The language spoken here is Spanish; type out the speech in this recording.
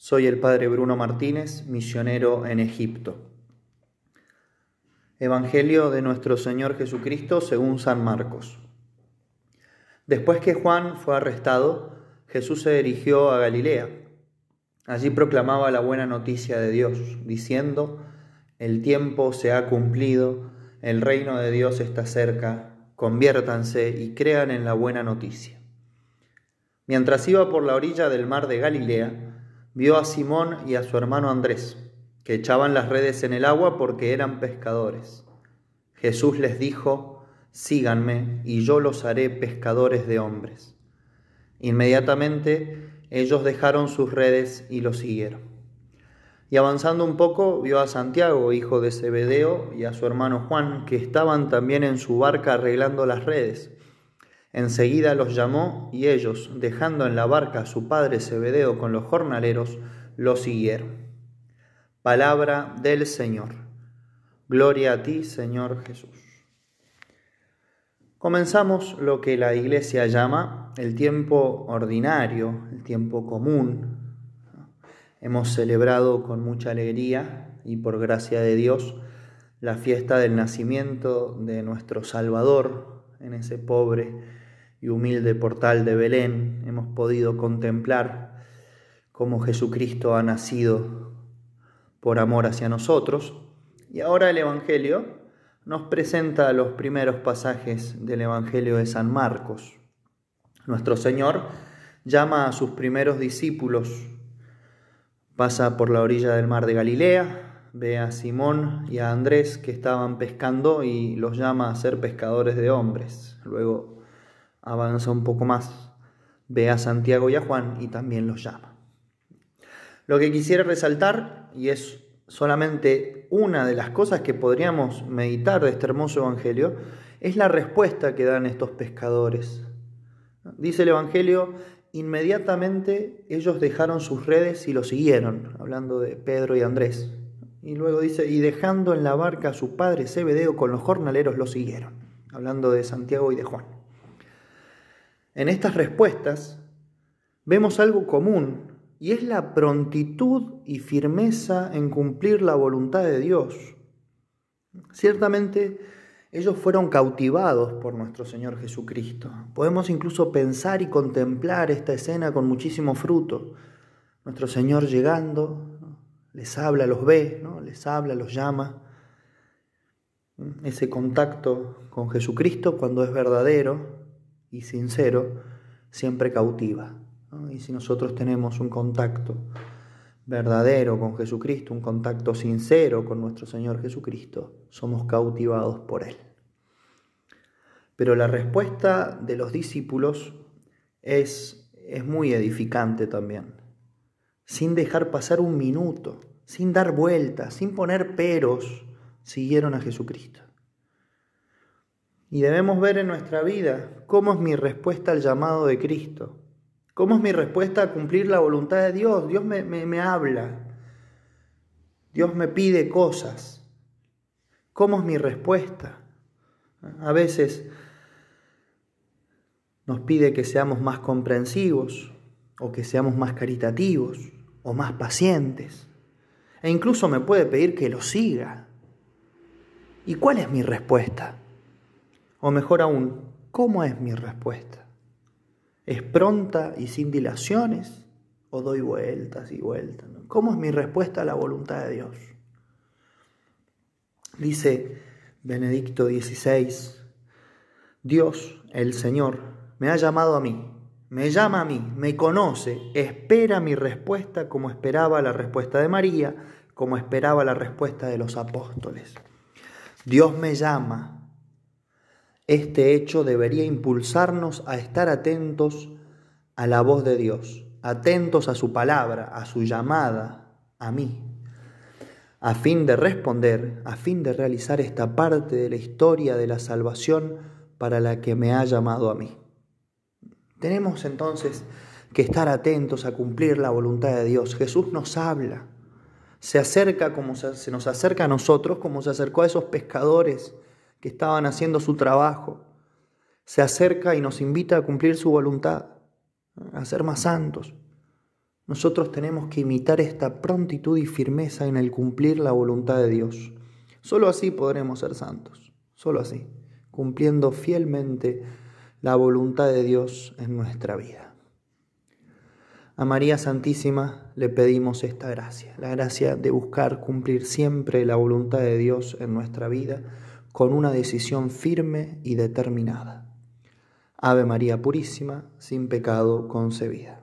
Soy el Padre Bruno Martínez, misionero en Egipto. Evangelio de nuestro Señor Jesucristo según San Marcos. Después que Juan fue arrestado, Jesús se dirigió a Galilea. Allí proclamaba la buena noticia de Dios, diciendo, el tiempo se ha cumplido, el reino de Dios está cerca, conviértanse y crean en la buena noticia. Mientras iba por la orilla del mar de Galilea, vio a Simón y a su hermano Andrés, que echaban las redes en el agua porque eran pescadores. Jesús les dijo, síganme y yo los haré pescadores de hombres. Inmediatamente ellos dejaron sus redes y lo siguieron. Y avanzando un poco, vio a Santiago, hijo de Zebedeo, y a su hermano Juan, que estaban también en su barca arreglando las redes. Enseguida los llamó y ellos, dejando en la barca a su padre Zebedeo con los jornaleros, lo siguieron. Palabra del Señor. Gloria a ti, Señor Jesús. Comenzamos lo que la Iglesia llama el tiempo ordinario, el tiempo común. Hemos celebrado con mucha alegría y por gracia de Dios la fiesta del nacimiento de nuestro Salvador en ese pobre y humilde portal de Belén hemos podido contemplar cómo Jesucristo ha nacido por amor hacia nosotros. Y ahora el Evangelio nos presenta los primeros pasajes del Evangelio de San Marcos. Nuestro Señor llama a sus primeros discípulos, pasa por la orilla del mar de Galilea, ve a Simón y a Andrés que estaban pescando y los llama a ser pescadores de hombres. Luego avanza un poco más, ve a Santiago y a Juan y también los llama. Lo que quisiera resaltar, y es solamente una de las cosas que podríamos meditar de este hermoso Evangelio, es la respuesta que dan estos pescadores. Dice el Evangelio, inmediatamente ellos dejaron sus redes y lo siguieron, hablando de Pedro y Andrés. Y luego dice, y dejando en la barca a su padre Zebedeo con los jornaleros lo siguieron, hablando de Santiago y de Juan. En estas respuestas vemos algo común y es la prontitud y firmeza en cumplir la voluntad de Dios. Ciertamente ellos fueron cautivados por nuestro Señor Jesucristo. Podemos incluso pensar y contemplar esta escena con muchísimo fruto. Nuestro Señor llegando, les habla, los ve, ¿no? les habla, los llama. Ese contacto con Jesucristo cuando es verdadero y sincero siempre cautiva. Y si nosotros tenemos un contacto verdadero con Jesucristo, un contacto sincero con nuestro Señor Jesucristo, somos cautivados por Él. Pero la respuesta de los discípulos es, es muy edificante también. Sin dejar pasar un minuto, sin dar vueltas, sin poner peros, siguieron a Jesucristo. Y debemos ver en nuestra vida cómo es mi respuesta al llamado de Cristo, cómo es mi respuesta a cumplir la voluntad de Dios. Dios me, me, habla, Dios me pide cosas. ¿Cómo es mi respuesta? A veces nos pide que seamos más comprensivos o que seamos más caritativos o más pacientes. E incluso me puede pedir que lo siga. ¿Y cuál es mi respuesta? O mejor aún, ¿cómo es mi respuesta? ¿Es pronta y sin dilaciones? ¿O doy vueltas y vueltas? ¿Cómo es mi respuesta a la voluntad de Dios? Dice Benedicto XVI, Dios, el Señor, me ha llamado a mí, me llama a mí, me conoce, espera mi respuesta como esperaba la respuesta de María, como esperaba la respuesta de los apóstoles. Dios me llama, este hecho debería impulsarnos a estar atentos a la voz de Dios, atentos a su palabra, a su llamada, a mí, a fin de responder, a fin de realizar esta parte de la historia de la salvación para la que me ha llamado a mí. Tenemos entonces que estar atentos a cumplir la voluntad de Dios. Jesús nos habla, se acerca como se nos acerca a nosotros, como se acercó a esos pescadores que estaban haciendo su trabajo, se acerca y nos invita a cumplir su voluntad, a ser más santos. nosotros tenemos que imitar esta prontitud y firmeza en el cumplir la voluntad de Dios. Solo así podremos ser santos, solo así, cumpliendo fielmente la voluntad de Dios en nuestra vida. A María Santísima le pedimos esta gracia, la gracia de buscar cumplir siempre la voluntad de Dios en nuestra vida con una decisión firme y determinada. Ave María Purísima, sin pecado concebida.